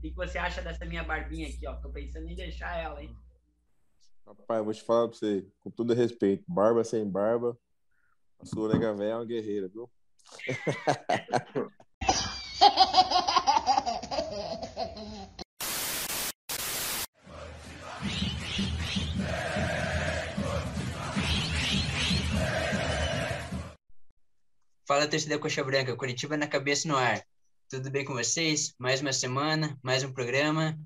O que você acha dessa minha barbinha aqui, ó? Tô pensando em deixar ela, hein? Rapaz, vou te falar pra você, com todo respeito, barba sem barba, a sua nega velha é uma guerreira, viu? Fala, torcida Coxa Branca, Curitiba na cabeça no ar. Tudo bem com vocês? Mais uma semana, mais um programa.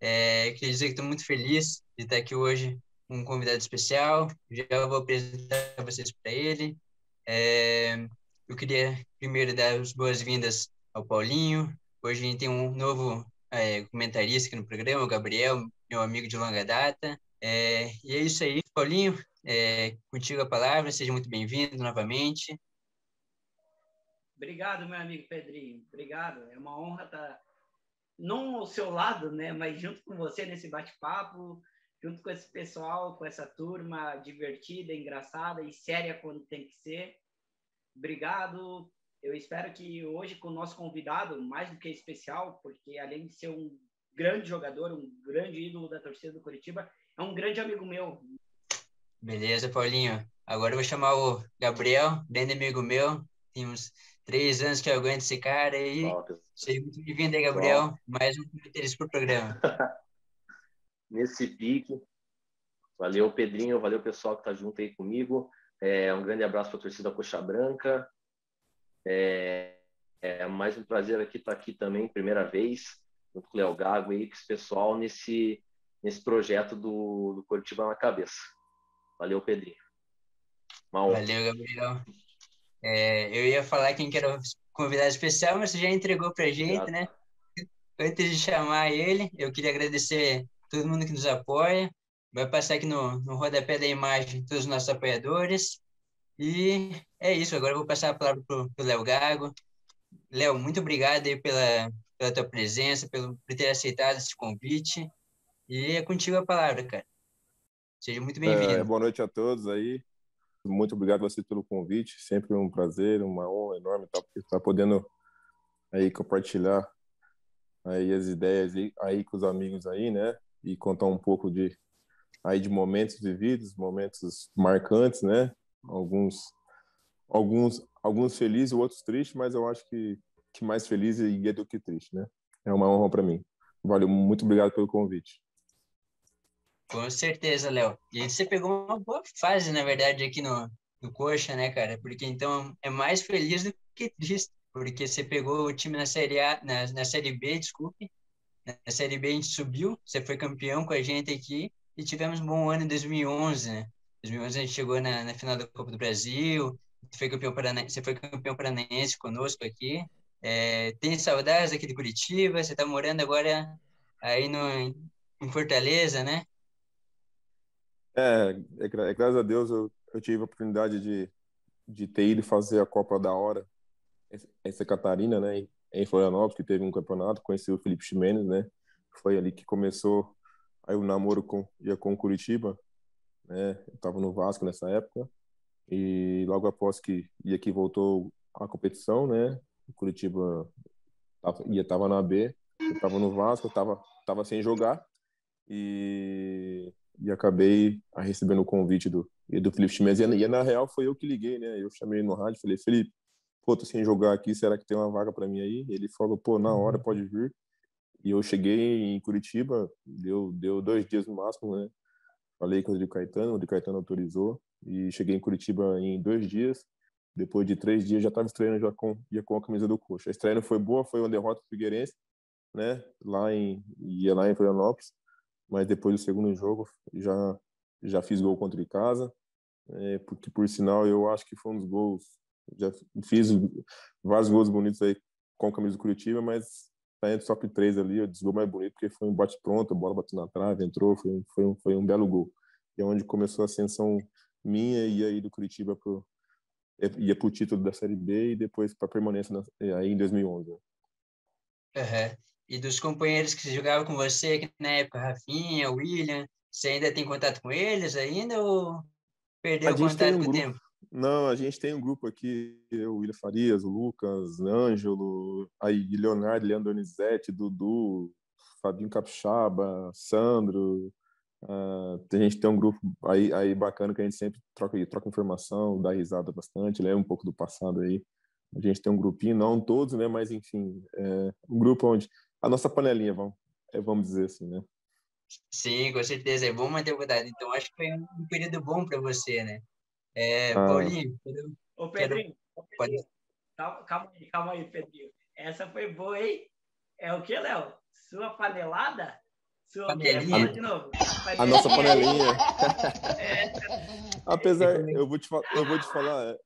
É, queria dizer que estou muito feliz de estar aqui hoje com um convidado especial. Já vou apresentar vocês para ele. É, eu queria primeiro dar as boas-vindas ao Paulinho. Hoje a gente tem um novo é, comentarista aqui no programa, o Gabriel, meu amigo de longa data. É, e é isso aí, Paulinho. É, contigo a palavra, seja muito bem-vindo novamente. Obrigado, meu amigo Pedrinho. Obrigado. É uma honra estar não ao seu lado, né, mas junto com você nesse bate-papo, junto com esse pessoal, com essa turma divertida, engraçada e séria quando tem que ser. Obrigado. Eu espero que hoje com o nosso convidado, mais do que especial, porque além de ser um grande jogador, um grande ídolo da torcida do Curitiba, é um grande amigo meu. Beleza, Paulinho. Agora eu vou chamar o Gabriel, grande amigo meu. Temos três anos que eu aguento esse cara aí. Seja muito bem-vindo aí, Gabriel. Mais um comentarista para o programa. Nesse pique. Valeu, Pedrinho. Valeu, pessoal que está junto aí comigo. É, um grande abraço para a torcida Coxa Branca. É, é, mais um prazer aqui estar tá aqui também, primeira vez, junto com o Léo Gago aí, com esse pessoal nesse, nesse projeto do, do Curitiba na cabeça. Valeu, Pedrinho. Valeu, Gabriel. É, eu ia falar quem que era o convidado especial, mas você já entregou para a gente, né? Antes de chamar ele, eu queria agradecer todo mundo que nos apoia. Vai passar aqui no, no rodapé da imagem todos os nossos apoiadores. E é isso, agora eu vou passar a palavra para o Léo Gago. Léo, muito obrigado aí pela, pela tua presença, pelo, por ter aceitado esse convite. E é contigo a palavra, cara. Seja muito bem-vindo. É, boa noite a todos aí. Muito obrigado você pelo convite. Sempre um prazer, uma honra enorme estar, estar podendo aí compartilhar aí as ideias aí, aí com os amigos aí, né? E contar um pouco de aí de momentos vividos, momentos marcantes, né? Alguns alguns alguns felizes, outros tristes, mas eu acho que que mais feliz é do que triste, né? É uma honra para mim. Valeu, muito obrigado pelo convite. Com certeza, Léo. E você pegou uma boa fase, na verdade, aqui no, no Coxa, né, cara? Porque então é mais feliz do que triste, porque você pegou o time na Série A, na, na Série B, desculpe. Na Série B a gente subiu, você foi campeão com a gente aqui e tivemos um bom ano em 2011, né? 2011 a gente chegou na, na final da Copa do Brasil, foi campeão paranaense, você foi campeão paranaense conosco aqui. É, tem saudades aqui de Curitiba, você está morando agora aí no, em Fortaleza, né? É, é, é, graças a Deus eu, eu tive a oportunidade de, de ter ido fazer a Copa da Hora em Santa Catarina, né, em Florianópolis, que teve um campeonato, conheci o Felipe Ximenes, né, foi ali que começou aí o namoro com, ia com Curitiba, né, eu tava no Vasco nessa época, e logo após que ia que voltou a competição, né, o Curitiba tava, ia tava na B, eu tava no Vasco, tava, tava sem jogar, e e acabei recebendo o convite do, do Felipe Chimenez. E, na real foi eu que liguei, né? Eu chamei no rádio falei, Felipe, pô, tô sem jogar aqui, será que tem uma vaga para mim aí? Ele falou, pô, na hora pode vir. E eu cheguei em Curitiba, deu, deu dois dias no máximo, né? Falei com o Rodrigo Caetano, o Rodrigo Caetano autorizou. E cheguei em Curitiba em dois dias. Depois de três dias já estava estreando já com, já com a camisa do Coxa. A estreia não foi boa, foi uma derrota pro Figueirense, né? Lá em, ia lá em Florianópolis mas depois do segundo jogo já já fiz gol contra o casa, é, porque por sinal eu acho que foi um dos gols, já fiz vários gols bonitos aí com a camisa do Curitiba, mas tá entre top 3 ali, o gol mais bonito, porque foi um bate pronto, a bola bateu na trave, entrou, foi, foi, um, foi um belo gol. E é onde começou a ascensão minha e aí do Curitiba pro, ia pro título da Série B e depois para permanência na, aí em 2011. Uhum e dos companheiros que jogavam com você aqui na época, Rafinha, William, você ainda tem contato com eles ainda ou perdeu o contato um com o tempo? Não, a gente tem um grupo aqui, o William Farias, o Lucas, Ângelo, aí Leonardo, Leandro Donizete, Dudu, Fabinho Capixaba, Sandro. Uh, a gente tem um grupo aí, aí bacana que a gente sempre troca, troca informação, dá risada bastante, lembra um pouco do passado aí. A gente tem um grupinho, não todos, né? Mas enfim, é um grupo onde a nossa panelinha, vamos, é, vamos dizer assim, né? Sim, com certeza. É bom manter o cuidado. Então, acho que foi um período bom para você, né? É, ah. Paulinho. Ô, Pedrinho. Quero... Pedrinho. Calma, calma aí, calma aí, Pedrinho. Essa foi boa, hein? É o que, Léo? Sua panelada? Sua panelinha. de novo. A nossa panelinha. é. Apesar, eu vou te, eu vou te falar,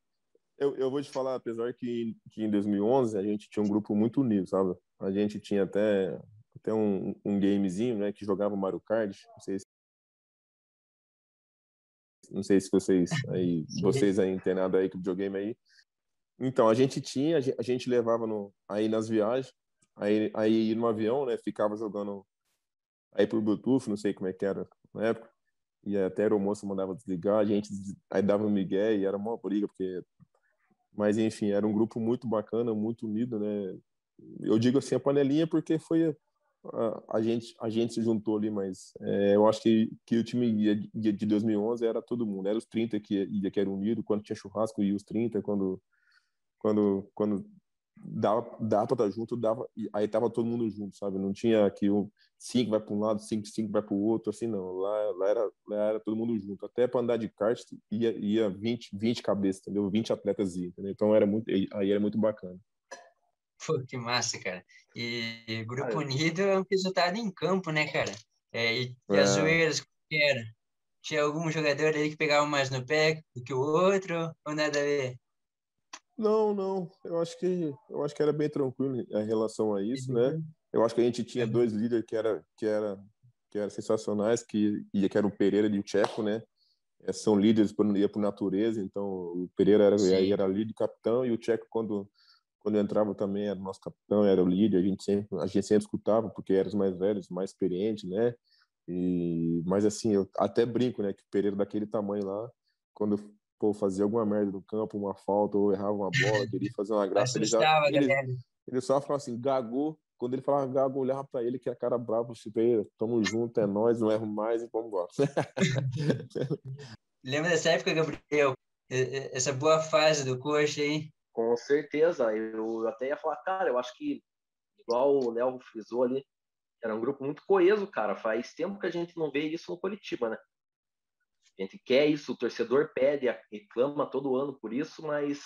eu, eu vou te falar, apesar que, que em 2011 a gente tinha um grupo muito unido, sabe? A gente tinha até, até um, um gamezinho, né, que jogava Mario Kart, não sei se não sei se vocês aí, vocês aí internados aí com o videogame aí. Então, a gente tinha, a gente levava no, aí nas viagens, aí, aí no avião, né, ficava jogando aí por Bluetooth, não sei como é que era na época, e até o moço mandava desligar, a gente aí dava um migué e era uma briga, porque mas, enfim, era um grupo muito bacana, muito unido, né? Eu digo assim, a panelinha porque foi a, a gente a gente se juntou ali, mas é, eu acho que, que o time de, de 2011 era todo mundo, era os 30 que ia, que era unido, quando tinha churrasco ia os 30, quando quando quando dava, dava pra estar junto, dava, aí tava todo mundo junto, sabe? Não tinha que um cinco vai para um lado, cinco, cinco vai para o outro, assim, não. Lá, lá, era, lá era todo mundo junto. Até para andar de kart ia, ia 20, 20 cabeças, entendeu? 20 atletas iam, entendeu? Então era muito, aí era muito bacana. Pô, que massa, cara. E Grupo Unido é um resultado em campo, né, cara? É, e, e as é. zoeiras, que era? Tinha algum jogador aí que pegava mais no pé do que o outro, ou nada a ver? Não, não. Eu acho que eu acho que era bem tranquilo em relação a isso, né? Eu acho que a gente tinha dois líderes que era que era que eram sensacionais, que que era o Pereira e o Tcheco, né? É, são líderes por ia por natureza, então o Pereira era aí era líder capitão e o Tcheco quando quando entrava também era nosso capitão, era o líder, a gente sempre a gente sempre escutava porque eram os mais velhos, mais experientes, né? E mas assim, eu até brinco, né, que o Pereira daquele tamanho lá, quando pô, fazia alguma merda no campo, uma falta, ou errava uma bola, queria fazer uma graça. ele, já, ele, ele, só falava assim, gagou. Quando ele falava gago, eu olhava pra ele, que a cara brava, tipo, tamo junto, é nós, não erro mais e vamos embora. Lembra dessa época, Gabriel? Essa boa fase do coxa, hein? Com certeza. Eu até ia falar, cara, eu acho que, igual o Léo frisou ali, era um grupo muito coeso, cara. Faz tempo que a gente não vê isso no Curitiba, né? A gente quer isso, o torcedor pede, reclama todo ano por isso, mas,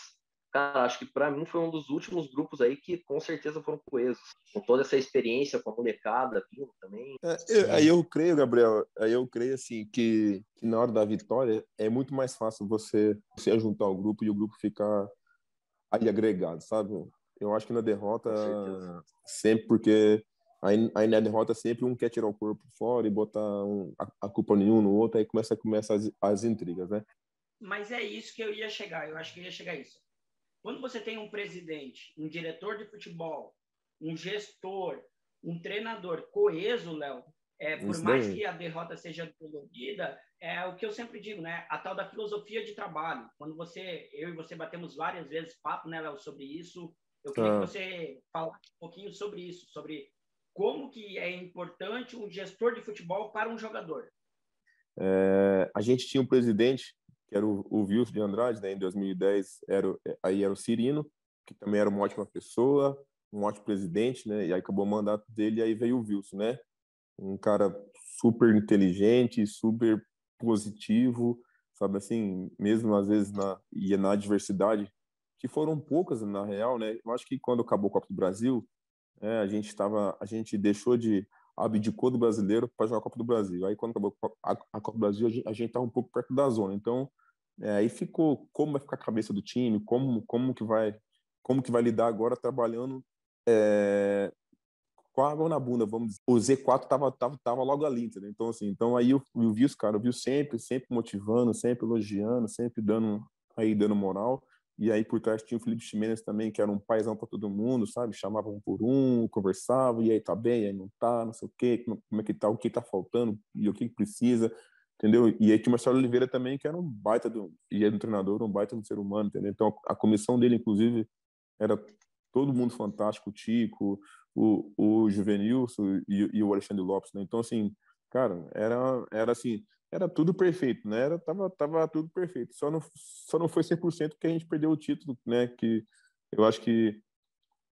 cara, acho que para mim foi um dos últimos grupos aí que com certeza foram coesos. Com toda essa experiência com a molecada vindo também. É, eu, aí eu creio, Gabriel, aí eu creio assim que, que, na hora da vitória é muito mais fácil você, você juntar o grupo e o grupo ficar aí agregado, sabe? Eu acho que na derrota, sempre porque Aí, aí na derrota sempre um quer tirar o corpo fora e botar um, a, a, culpa nenhum no outro, aí começa, começa as, as intrigas, né? Mas é isso que eu ia chegar, eu acho que ia chegar a isso. Quando você tem um presidente, um diretor de futebol, um gestor, um treinador coeso, Léo, é, por mais que a derrota seja dolorida, é o que eu sempre digo, né? A tal da filosofia de trabalho. Quando você, eu e você batemos várias vezes papo, né, Léo, sobre isso, eu queria ah. que você falasse um pouquinho sobre isso, sobre como que é importante um gestor de futebol para um jogador? É, a gente tinha um presidente, que era o, o Wilson de Andrade, né, em 2010, era, aí era o Cirino, que também era uma ótima pessoa, um ótimo presidente, né, e aí acabou o mandato dele, e aí veio o Wilson, né, um cara super inteligente, super positivo, sabe assim, mesmo às vezes na, e na adversidade, que foram poucas na real, né, eu acho que quando acabou o Copa do Brasil, é, a gente estava, a gente deixou de abdicou do brasileiro para jogar a Copa do Brasil. Aí quando acabou a, a Copa do Brasil, a gente estava um pouco perto da zona. Então, é, aí ficou como vai ficar a cabeça do time, como como que vai como que vai lidar agora trabalhando é, com a água na bunda, vamos dizer. O Z4 tava, tava, tava logo ali, entendeu? Então, assim, então aí eu, eu vi os caras, eu vi sempre, sempre motivando, sempre elogiando, sempre dando, aí dando moral. E aí por trás tinha o Felipe Ximenes também, que era um paizão para todo mundo, sabe? Chamava um por um, conversava, e aí tá bem, aí não tá, não sei o quê, como é que tá, o que tá faltando e o que precisa. entendeu? E aí tinha o Marcelo Oliveira também, que era um baita do, e era um treinador, um baita do ser humano, entendeu? Então a comissão dele, inclusive, era todo mundo fantástico, o Tico, o, o Juvenilson e, e o Alexandre Lopes, né? Então, assim, cara, era, era assim, era tudo perfeito, né? Era, tava, tava tudo perfeito. Só não, só não foi 100% porque a gente perdeu o título, né? Que eu acho que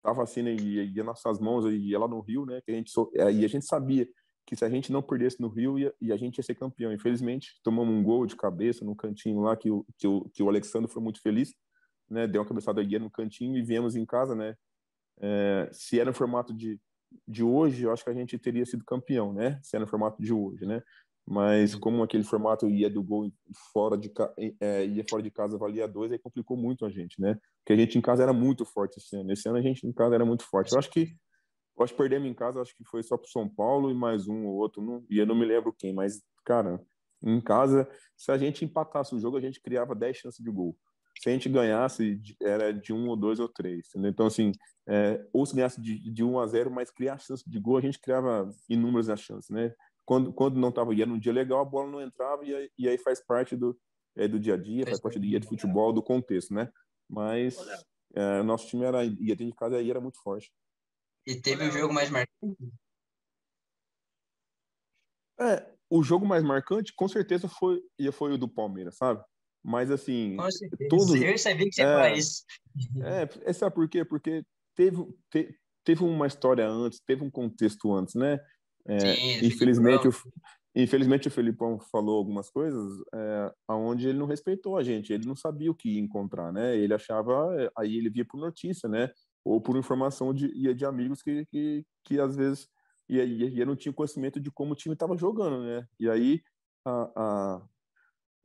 tava assim, né? Ia, ia nossas mãos, ia lá no Rio, né? Que a gente, é, e a gente sabia que se a gente não perdesse no Rio, ia, e a gente ia ser campeão. Infelizmente, tomamos um gol de cabeça no cantinho lá, que o, que o, que o Alexandre foi muito feliz, né? Deu uma cabeçada guia no cantinho e viemos em casa, né? É, se era no formato de, de hoje, eu acho que a gente teria sido campeão, né? Se era no formato de hoje, né? Mas como aquele formato ia do gol fora de é, ia fora de casa valia dois, aí complicou muito a gente, né? Porque a gente em casa era muito forte esse ano. Esse ano a gente em casa era muito forte. Eu acho que eu acho que perdemos em casa, acho que foi só pro São Paulo e mais um ou outro, não, e eu não me lembro quem, mas cara, em casa, se a gente empatasse o jogo, a gente criava 10 chances de gol. Se a gente ganhasse, era de um ou dois ou três. Entendeu? Então, assim, é, ou se ganhasse de, de 1 a 0, mas criar chance de gol, a gente criava inúmeras chances, né? quando, quando não estava ia num dia legal, a bola não entrava e aí, e aí faz parte do, é, do dia a dia, faz parte do dia de futebol, do contexto, né? Mas é, nosso time era, ia dentro de casa e era muito forte. E teve o um jogo mais marcante? É, o jogo mais marcante, com certeza, foi, foi o do Palmeiras, sabe? Mas assim. Todos, eu sabia que você é, isso. É, sabe por quê? Porque teve, te, teve uma história antes, teve um contexto antes, né? É, Sim, infelizmente, o, infelizmente o Felipão falou algumas coisas é, aonde ele não respeitou a gente, ele não sabia o que encontrar, né? Ele achava, é, aí ele via por notícia, né? Ou por informação de, ia de amigos que, que, que às vezes e aí não tinha conhecimento de como o time estava jogando, né? E aí a, a,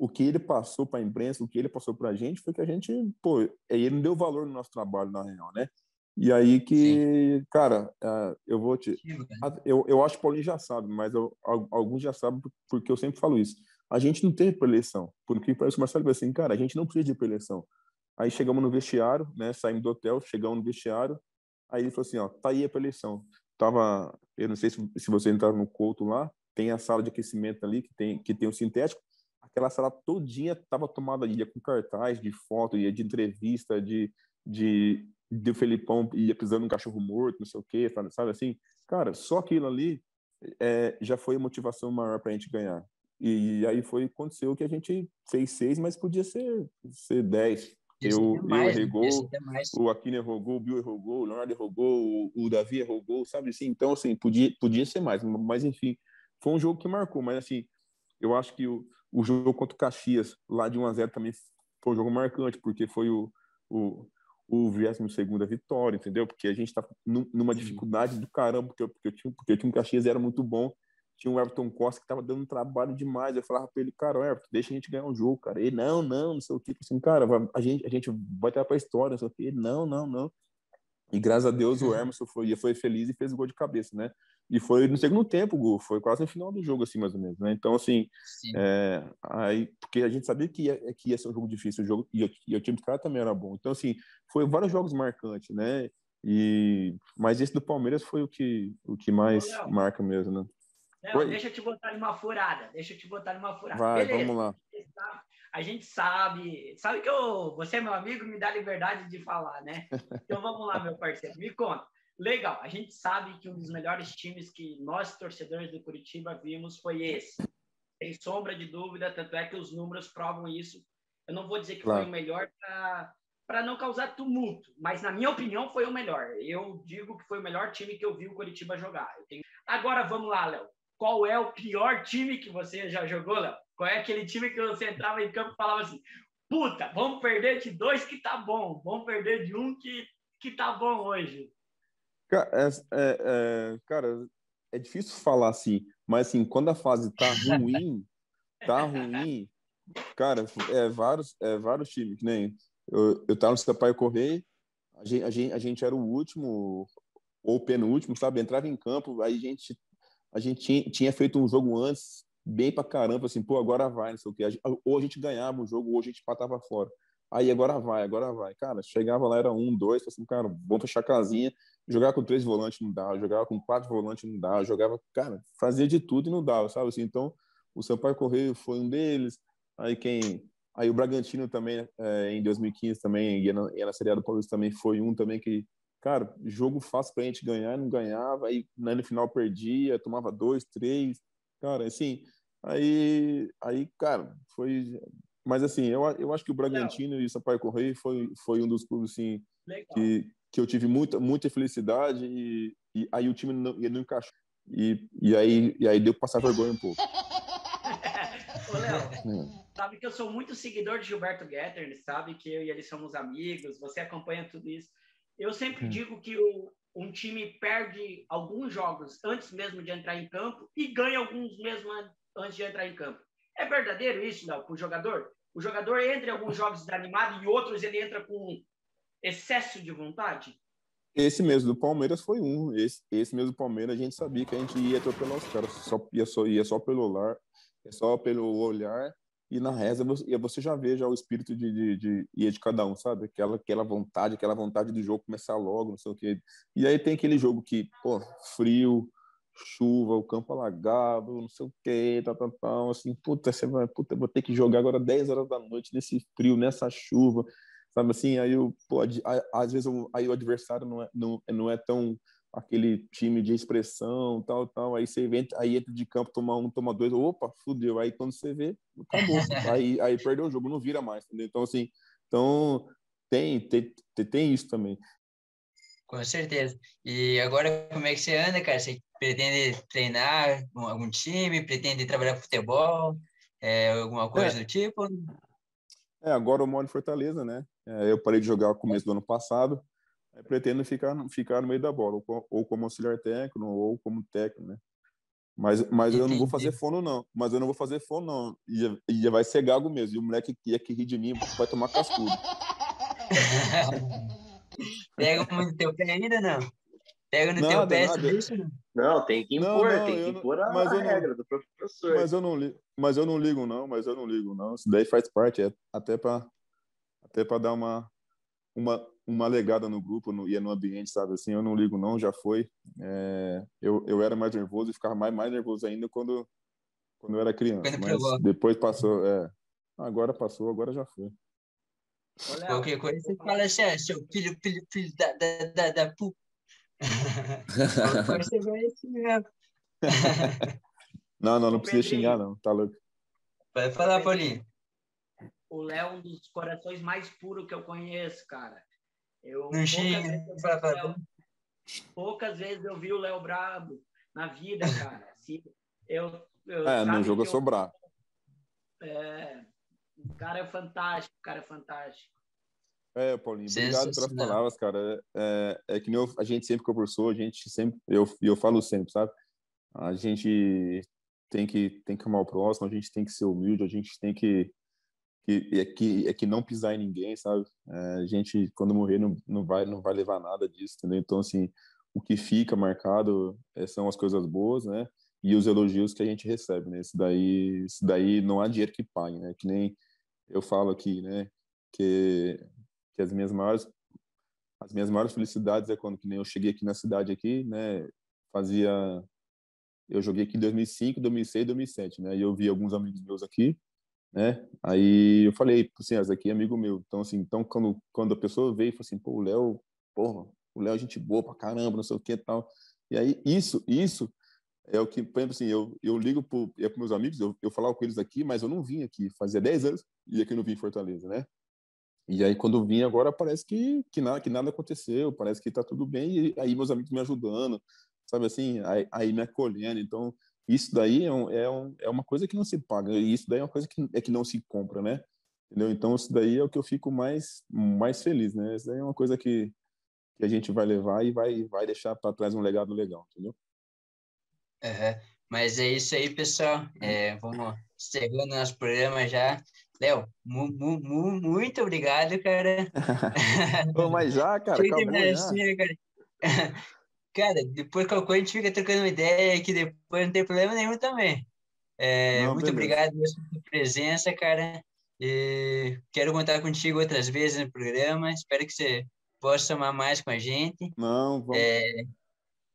o que ele passou para a imprensa, o que ele passou para a gente foi que a gente, pô, ele não deu valor no nosso trabalho na real, né? E aí que, Sim. cara, uh, eu vou te. Eu, eu acho que o Paulinho já sabe, mas eu, alguns já sabem porque eu sempre falo isso. A gente não teve preleção. Porque parece que o Marcelo assim, cara, a gente não precisa de preleção. Aí chegamos no vestiário, né? Saímos do hotel, chegamos no vestiário. Aí ele falou assim: ó, tá aí a preleção. Tava, eu não sei se, se você entrar no Couto lá, tem a sala de aquecimento ali, que tem, que tem o sintético. Aquela sala todinha tava tomada ia com cartaz de foto, ia de entrevista, de, de do Felipão ia pisando um cachorro morto, não sei o quê, sabe assim? Cara, só aquilo ali é, já foi a motivação maior para a gente ganhar. E, aí foi aconteceu que a gente fez seis, mas podia ser, ser dez. Eu, eu mais, errei gol, o Aquino errou o Bill errou o Leonardo errou o, o Davi errou sabe assim? Então, assim, podia, podia ser mais, mas enfim, foi um jogo que marcou, mas assim, eu acho que o, o jogo contra o Caxias, lá de 1 a 0 também foi um jogo marcante, porque foi o, o o 22 vitória, entendeu? Porque a gente está numa dificuldade do caramba, porque, porque, eu tinha, porque tinha um Caxias era muito bom, tinha o Everton Costa que estava dando um trabalho demais. Eu falava para ele, cara, Everton, deixa a gente ganhar um jogo, cara. Ele, não, não, não sei o que. Assim, cara, a gente, a gente vai estar para a história, não sei o que. Ele, não, não, não. E graças a Deus o Emerson foi, foi feliz e fez o gol de cabeça, né? E foi no segundo tempo, gol, foi quase no final do jogo, assim, mais ou menos, né? Então, assim, é, aí, porque a gente sabia que ia, que ia ser um jogo difícil, o jogo, e, e o time do cara também era bom. Então, assim, foi vários jogos marcantes, né? E, mas esse do Palmeiras foi o que, o que mais marca mesmo, né? Deixa eu te botar numa furada, deixa eu te botar numa furada. Vai, Beleza. vamos lá. A gente sabe, sabe que eu, você é meu amigo, me dá liberdade de falar, né? Então vamos lá, meu parceiro, me conta. Legal, a gente sabe que um dos melhores times que nós, torcedores do Curitiba, vimos foi esse. Sem sombra de dúvida, tanto é que os números provam isso. Eu não vou dizer que claro. foi o melhor para não causar tumulto, mas na minha opinião foi o melhor. Eu digo que foi o melhor time que eu vi o Curitiba jogar. Tenho... Agora vamos lá, Léo. Qual é o pior time que você já jogou, Léo? Qual é aquele time que você entrava em campo e falava assim: puta, vamos perder de dois que tá bom, vamos perder de um que, que tá bom hoje. É, é, é, cara, é difícil falar assim, mas assim, quando a fase tá ruim, tá ruim, cara, é vários, é vários times, que nem eu, eu tava no Sampaio Correia, a gente, a, gente, a gente era o último ou penúltimo, sabe? Entrava em campo, aí a gente, a gente tinha, tinha feito um jogo antes, bem pra caramba, assim, pô, agora vai, não sei o quê. Ou a gente ganhava o jogo, ou a gente patava fora. Aí agora vai, agora vai. Cara, chegava lá, era um, dois, assim, cara, vamos fechar a casinha. Jogar com três volantes não dá, jogava com quatro volantes não dá, jogava, cara, fazia de tudo e não dava, sabe assim? Então, o Sampaio Correio foi um deles. Aí quem Aí o Bragantino também, é, em 2015, também ia na, ia na Série A do Paulista, também foi um também que, cara, jogo fácil pra gente ganhar, não ganhava, aí né, no final perdia, tomava dois, três, cara, assim, aí, aí cara, foi... Mas assim, eu, eu acho que o Bragantino Legal. e o Sampaio Correio foi, foi um dos clubes, assim, que, que eu tive muita, muita felicidade e, e aí o time não, não encaixou. E, e, aí, e aí deu pra passar vergonha um pouco. Ô, Léo, hum sabe que eu sou muito seguidor de Gilberto Getter, sabe que eu e ele somos amigos, você acompanha tudo isso. Eu sempre digo que o, um time perde alguns jogos antes mesmo de entrar em campo e ganha alguns mesmo antes de entrar em campo. É verdadeiro isso, não, o jogador? O jogador entra em alguns jogos desanimado e outros ele entra com excesso de vontade? Esse mesmo do Palmeiras foi um. Esse, esse mesmo do Palmeiras, a gente sabia que a gente ia atropelar os caras. Só, ia, só, ia só pelo olhar, só pelo olhar e na reza você, você já vê já o espírito de, de, de, de, de cada um, sabe? Aquela, aquela vontade, aquela vontade do jogo começar logo, não sei o quê. E aí tem aquele jogo que, pô, frio, chuva, o campo alagado, não sei o quê, tal, tal, tal, assim, puta, você vai, puta, vou ter que jogar agora 10 horas da noite nesse frio, nessa chuva, sabe assim? Aí, eu, pô, às vezes aí o adversário não é, não, não é tão aquele time de expressão, tal, tal. Aí você vem, aí entra de campo, toma um, toma dois, opa, fudeu. Aí quando você vê, acabou. aí, aí perdeu o jogo, não vira mais, entendeu? Então, assim, então tem, tem, tem isso também. Com certeza. E agora, como é que você anda, cara? Você pretende treinar algum time? Pretende trabalhar com futebol? É, alguma coisa é. do tipo? É, agora eu moro em Fortaleza, né? É, eu parei de jogar no começo do ano passado. Pretendo ficar, ficar no meio da bola, ou, ou como auxiliar técnico, ou como técnico, né? Mas, mas eu não vou fazer fono, não. Mas eu não vou fazer fono, não. E, e vai ser gago mesmo. E o moleque que, que rir de mim vai tomar cascudo. Pega muito teu pé ainda, não? Pega no nada, teu pé, nada. Não? não, tem que impor, não, não, tem que impor a, a regra não, do professor. Mas eu, não, mas eu não ligo, não. Mas eu não ligo, não. Isso daí faz parte, é até para até pra dar uma, uma, uma legada no grupo no, e no ambiente, sabe? Assim, eu não ligo não, já foi. É, eu, eu era mais nervoso e ficava mais, mais nervoso ainda quando, quando eu era criança. Mas depois passou, é, agora passou, agora já foi. Olha, Qualquer coisa você fala assim, ah, seu filho, filho, filho da, da, da, da pu. você vai assim mesmo. não, não, não precisa xingar não, tá louco. Vai falar, Paulinho. O Léo é um dos corações mais puros que eu conheço, cara. Eu, poucas, vezes eu Léo, poucas vezes eu vi o Léo brabo na vida, cara. Se eu, eu, é, no jogo eu sou brabo. É, o cara é fantástico, o cara é fantástico. É, Paulinho, obrigado pelas palavras, cara. É, é, que nem eu, a gente sempre conversou, a gente sempre, eu, eu falo sempre, sabe? A gente tem que, tem que amar o próximo, a gente tem que ser humilde, a gente tem que que é que é que não pisar em ninguém, sabe? É, a gente quando morrer não, não vai não vai levar nada disso, entendeu? Então assim, o que fica marcado é, são as coisas boas, né? E os elogios que a gente recebe, né? Isso daí, isso daí não há dinheiro que pague, né? Que nem eu falo aqui, né? Que que as minhas maiores as minhas maiores felicidades é quando que nem eu cheguei aqui na cidade aqui, né? Fazia eu joguei aqui em 2005, 2006, 2007, né? E eu vi alguns amigos meus aqui né? Aí eu falei, assim, esse aqui é amigo meu. Então, assim, então quando, quando a pessoa veio e falou assim, pô, o Léo, porra, o Léo é gente boa pra caramba, não sei o que e tal. E aí, isso, isso é o que, por exemplo, assim, eu, eu ligo para os meus amigos, eu, eu falava com eles aqui, mas eu não vim aqui, fazia 10 anos, e aqui não vim em Fortaleza, né? E aí, quando eu vim agora, parece que, que, nada, que nada aconteceu, parece que tá tudo bem, e aí meus amigos me ajudando, sabe assim, aí, aí me acolhendo. Então, isso daí é, um, é, um, é uma coisa que não se paga, e isso daí é uma coisa que, é que não se compra, né? Entendeu? Então, isso daí é o que eu fico mais, mais feliz, né? Isso daí é uma coisa que, que a gente vai levar e vai, vai deixar para trás um legado legal, entendeu? Uhum. Mas é isso aí, pessoal. É, vamos encerrando nosso programa já. Léo, mu, mu, mu, muito obrigado, cara. Pô, mas já, cara, acabou já. Cara. Cara, depois qualquer coisa a gente fica trocando uma ideia que depois não tem problema nenhum também. É, não, muito beleza. obrigado pela sua presença, cara. E quero contar contigo outras vezes no programa. Espero que você possa somar mais com a gente. Não, vamos. É,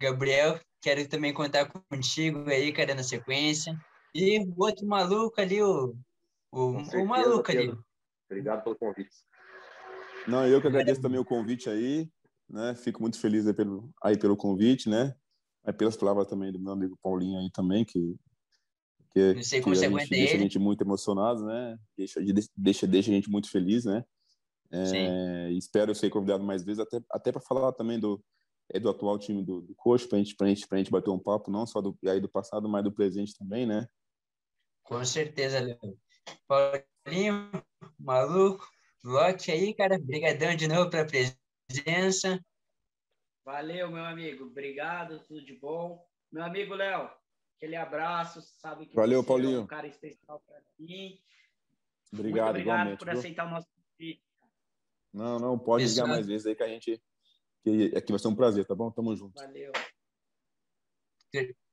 Gabriel, quero também contar contigo aí, cara, na sequência. E o outro maluco ali, o, o, certeza, o maluco ali. Pedro. Obrigado pelo convite. Não, eu que agradeço também o convite aí, né? Fico muito feliz aí pelo, aí pelo convite, né? Aí pelas palavras também do meu amigo Paulinho aí também, que, que, Não sei que como a você gente aguenta deixa ele. a gente muito emocionado, né? Deixa, deixa, deixa a gente muito feliz, né? É, espero ser convidado mais vezes, até, até para falar também do, é, do atual time do, do Coxa, para gente, a gente, gente bater um papo, não só do, aí do passado, mas do presente também, né? Com certeza, Léo. Paulinho, maluco, Lote aí, cara. Obrigadão de novo pela presença. Valeu, meu amigo. Obrigado, tudo de bom. Meu amigo Léo, aquele abraço. Sabe que Valeu, você Paulinho. é um cara especial para mim. Obrigado, Muito obrigado por aceitar o nosso convite. Não, não, pode ligar mais vezes aí que a gente. Que aqui vai ser um prazer, tá bom? Tamo junto. Valeu.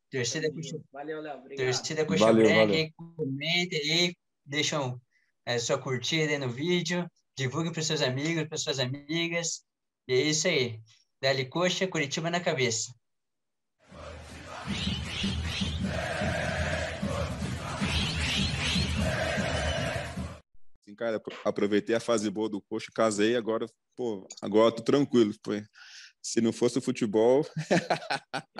Torcida Coxa, Valeu, Léo. Obrigado. torcida Valeu, Branca, valeu. aí, comentem aí, deixam a sua curtida aí no vídeo, divulguem para seus amigos, para suas amigas. E é isso aí. Dali Coxa, Curitiba na cabeça. Cara, aproveitei a fase boa do coxa, casei, agora, pô, agora tô tranquilo. Pô. Se não fosse o futebol,